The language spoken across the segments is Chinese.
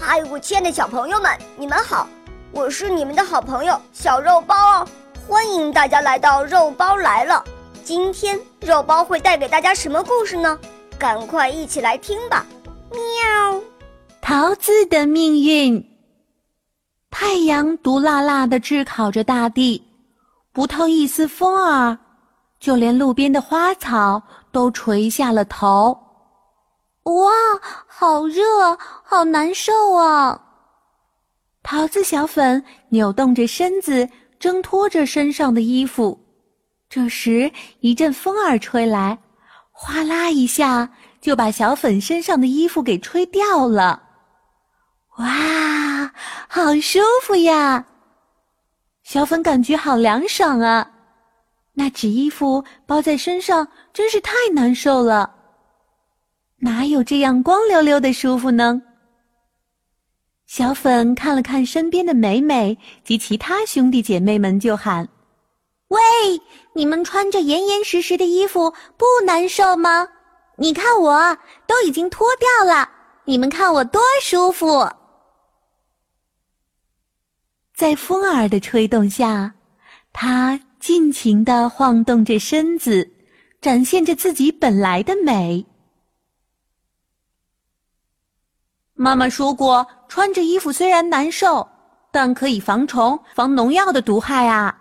嗨我亲爱的小朋友们，你们好，我是你们的好朋友小肉包哦，欢迎大家来到肉包来了。今天肉包会带给大家什么故事呢？赶快一起来听吧！喵。桃子的命运。太阳毒辣辣的炙烤着大地，不透一丝风儿，就连路边的花草都垂下了头。哇，好热，好难受啊！桃子小粉扭动着身子，挣脱着身上的衣服。这时，一阵风儿吹来，哗啦一下就把小粉身上的衣服给吹掉了。哇，好舒服呀！小粉感觉好凉爽啊！那纸衣服包在身上真是太难受了。哪有这样光溜溜的舒服呢？小粉看了看身边的美美及其他兄弟姐妹们，就喊：“喂，你们穿着严严实实的衣服不难受吗？你看我都已经脱掉了，你们看我多舒服！”在风儿的吹动下，她尽情地晃动着身子，展现着自己本来的美。妈妈说过，穿着衣服虽然难受，但可以防虫、防农药的毒害啊。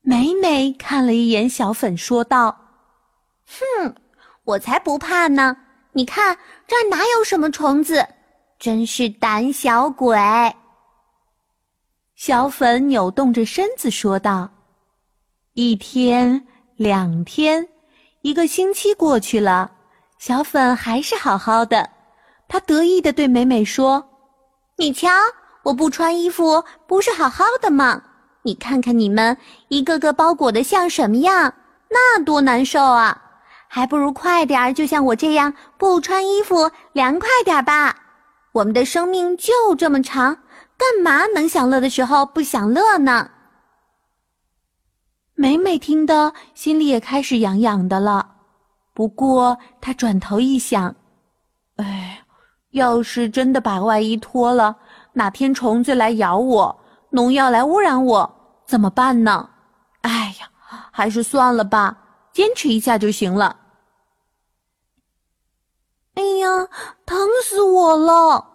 美美看了一眼小粉，说道：“哼，我才不怕呢！你看这哪有什么虫子？真是胆小鬼！”小粉扭动着身子说道：“一天，两天，一个星期过去了，小粉还是好好的。”他得意地对美美说：“你瞧，我不穿衣服不是好好的吗？你看看你们一个个包裹的像什么样，那多难受啊！还不如快点儿，就像我这样不穿衣服，凉快点吧。我们的生命就这么长，干嘛能享乐的时候不享乐呢？”美美听得心里也开始痒痒的了，不过她转头一想，哎。要是真的把外衣脱了，哪天虫子来咬我，农药来污染我，怎么办呢？哎呀，还是算了吧，坚持一下就行了。哎呀，疼死我了！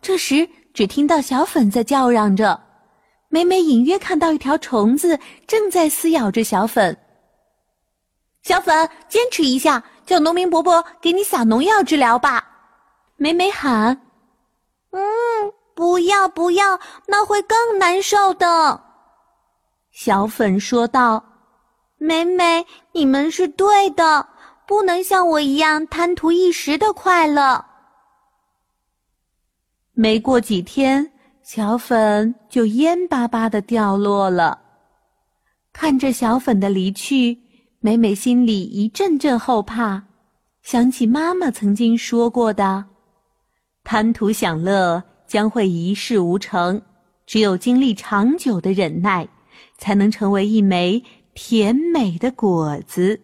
这时，只听到小粉在叫嚷着，美美隐约看到一条虫子正在撕咬着小粉。小粉，坚持一下，叫农民伯伯给你撒农药治疗吧。美美喊：“嗯，不要不要，那会更难受的。”小粉说道：“美美，你们是对的，不能像我一样贪图一时的快乐。”没过几天，小粉就蔫巴巴的掉落了。看着小粉的离去，美美心里一阵阵后怕，想起妈妈曾经说过的。贪图享乐将会一事无成，只有经历长久的忍耐，才能成为一枚甜美的果子。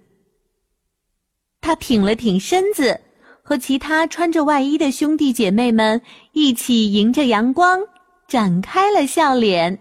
他挺了挺身子，和其他穿着外衣的兄弟姐妹们一起迎着阳光，展开了笑脸。